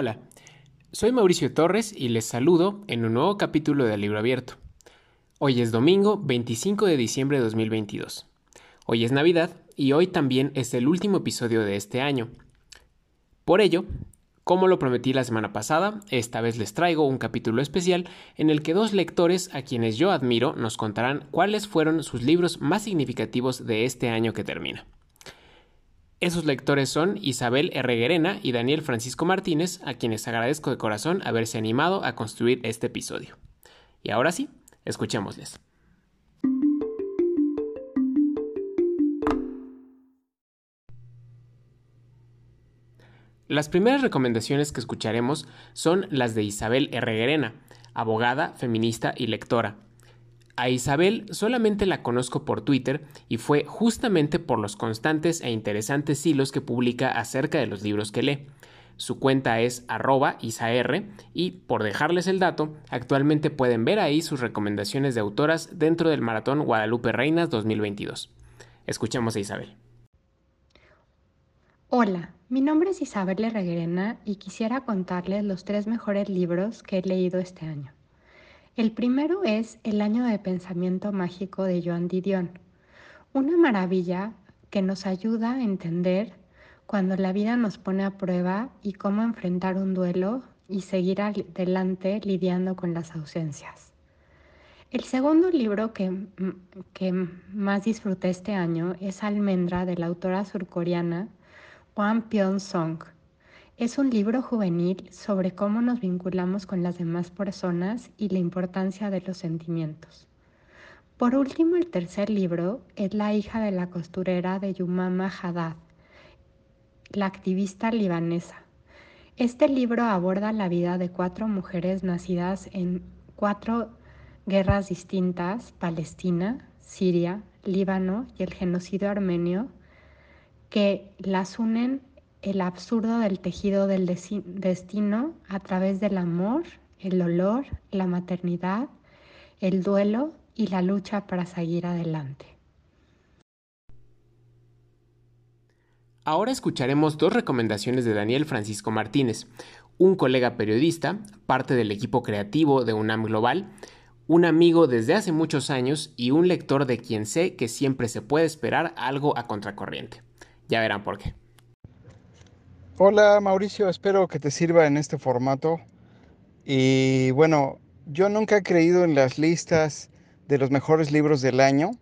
Hola, soy Mauricio Torres y les saludo en un nuevo capítulo de Libro Abierto. Hoy es domingo 25 de diciembre de 2022. Hoy es Navidad y hoy también es el último episodio de este año. Por ello, como lo prometí la semana pasada, esta vez les traigo un capítulo especial en el que dos lectores a quienes yo admiro nos contarán cuáles fueron sus libros más significativos de este año que termina. Esos lectores son Isabel Herreguerena y Daniel Francisco Martínez, a quienes agradezco de corazón haberse animado a construir este episodio. Y ahora sí, escuchémosles. Las primeras recomendaciones que escucharemos son las de Isabel Herreguerena, abogada, feminista y lectora, a Isabel solamente la conozco por Twitter y fue justamente por los constantes e interesantes hilos que publica acerca de los libros que lee. Su cuenta es arroba isaR y, por dejarles el dato, actualmente pueden ver ahí sus recomendaciones de autoras dentro del Maratón Guadalupe Reinas 2022. Escuchamos a Isabel. Hola, mi nombre es Isabel Herreguerena y quisiera contarles los tres mejores libros que he leído este año. El primero es El año de pensamiento mágico de Joan Didion, una maravilla que nos ayuda a entender cuando la vida nos pone a prueba y cómo enfrentar un duelo y seguir adelante lidiando con las ausencias. El segundo libro que, que más disfruté este año es Almendra de la autora surcoreana Hwang Pyeong-song es un libro juvenil sobre cómo nos vinculamos con las demás personas y la importancia de los sentimientos. Por último, el tercer libro es La hija de la costurera de Yumama Haddad, la activista libanesa. Este libro aborda la vida de cuatro mujeres nacidas en cuatro guerras distintas, Palestina, Siria, Líbano y el genocidio armenio, que las unen el absurdo del tejido del destino a través del amor, el dolor, la maternidad, el duelo y la lucha para seguir adelante. Ahora escucharemos dos recomendaciones de Daniel Francisco Martínez, un colega periodista, parte del equipo creativo de UNAM Global, un amigo desde hace muchos años y un lector de quien sé que siempre se puede esperar algo a contracorriente. Ya verán por qué. Hola Mauricio, espero que te sirva en este formato. Y bueno, yo nunca he creído en las listas de los mejores libros del año,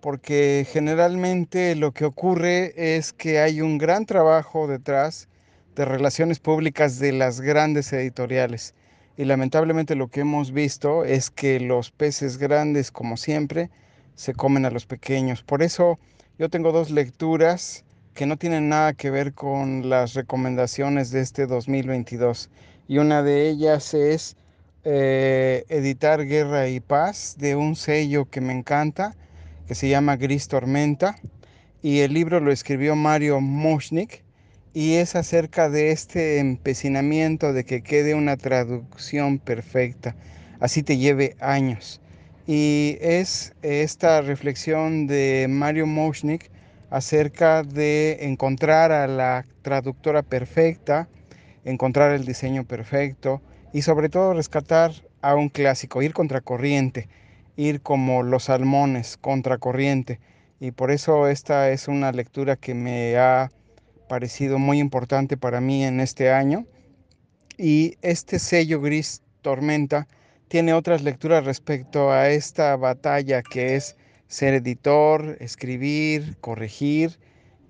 porque generalmente lo que ocurre es que hay un gran trabajo detrás de relaciones públicas de las grandes editoriales. Y lamentablemente lo que hemos visto es que los peces grandes, como siempre, se comen a los pequeños. Por eso yo tengo dos lecturas que no tienen nada que ver con las recomendaciones de este 2022. Y una de ellas es eh, editar Guerra y Paz de un sello que me encanta, que se llama Gris Tormenta. Y el libro lo escribió Mario Moschnik y es acerca de este empecinamiento de que quede una traducción perfecta, así te lleve años. Y es esta reflexión de Mario Moschnik acerca de encontrar a la traductora perfecta, encontrar el diseño perfecto y sobre todo rescatar a un clásico, ir contracorriente, ir como los salmones, contracorriente. Y por eso esta es una lectura que me ha parecido muy importante para mí en este año. Y este sello gris tormenta tiene otras lecturas respecto a esta batalla que es ser editor, escribir, corregir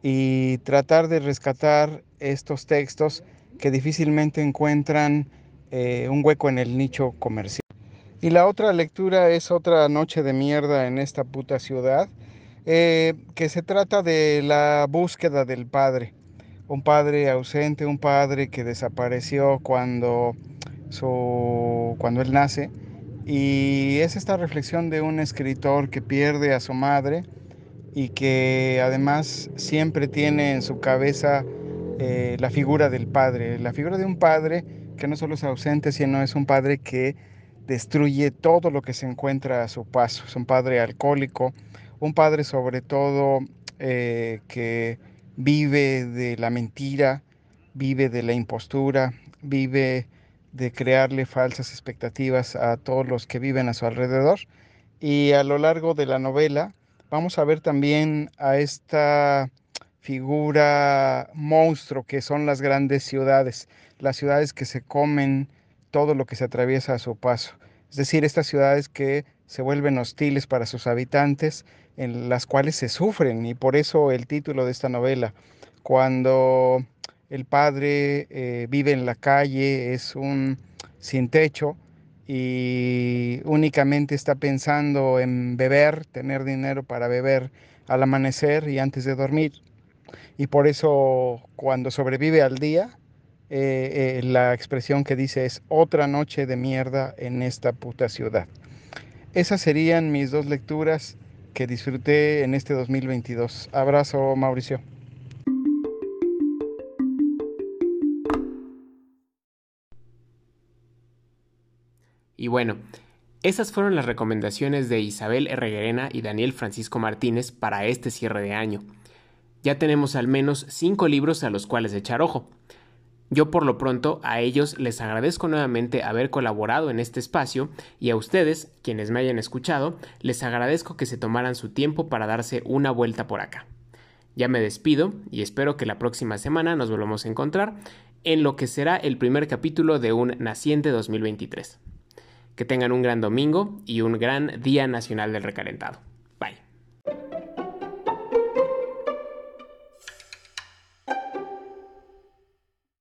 y tratar de rescatar estos textos que difícilmente encuentran eh, un hueco en el nicho comercial. Y la otra lectura es otra noche de mierda en esta puta ciudad, eh, que se trata de la búsqueda del padre. Un padre ausente, un padre que desapareció cuando, su, cuando él nace y es esta reflexión de un escritor que pierde a su madre y que además siempre tiene en su cabeza eh, la figura del padre, la figura de un padre que no solo es ausente, sino es un padre que destruye todo lo que se encuentra a su paso. Es un padre alcohólico, un padre sobre todo eh, que vive de la mentira, vive de la impostura, vive de crearle falsas expectativas a todos los que viven a su alrededor. Y a lo largo de la novela vamos a ver también a esta figura monstruo que son las grandes ciudades, las ciudades que se comen todo lo que se atraviesa a su paso. Es decir, estas ciudades que se vuelven hostiles para sus habitantes, en las cuales se sufren, y por eso el título de esta novela, cuando el padre eh, vive en la calle, es un sin techo y únicamente está pensando en beber, tener dinero para beber al amanecer y antes de dormir. Y por eso cuando sobrevive al día, eh, eh, la expresión que dice es otra noche de mierda en esta puta ciudad. Esas serían mis dos lecturas que disfruté en este 2022. Abrazo, Mauricio. Y bueno, esas fueron las recomendaciones de Isabel Herreguerena y Daniel Francisco Martínez para este cierre de año. Ya tenemos al menos cinco libros a los cuales echar ojo. Yo por lo pronto a ellos les agradezco nuevamente haber colaborado en este espacio y a ustedes, quienes me hayan escuchado, les agradezco que se tomaran su tiempo para darse una vuelta por acá. Ya me despido y espero que la próxima semana nos volvamos a encontrar en lo que será el primer capítulo de un naciente 2023. Que tengan un gran domingo y un gran Día Nacional del Recalentado.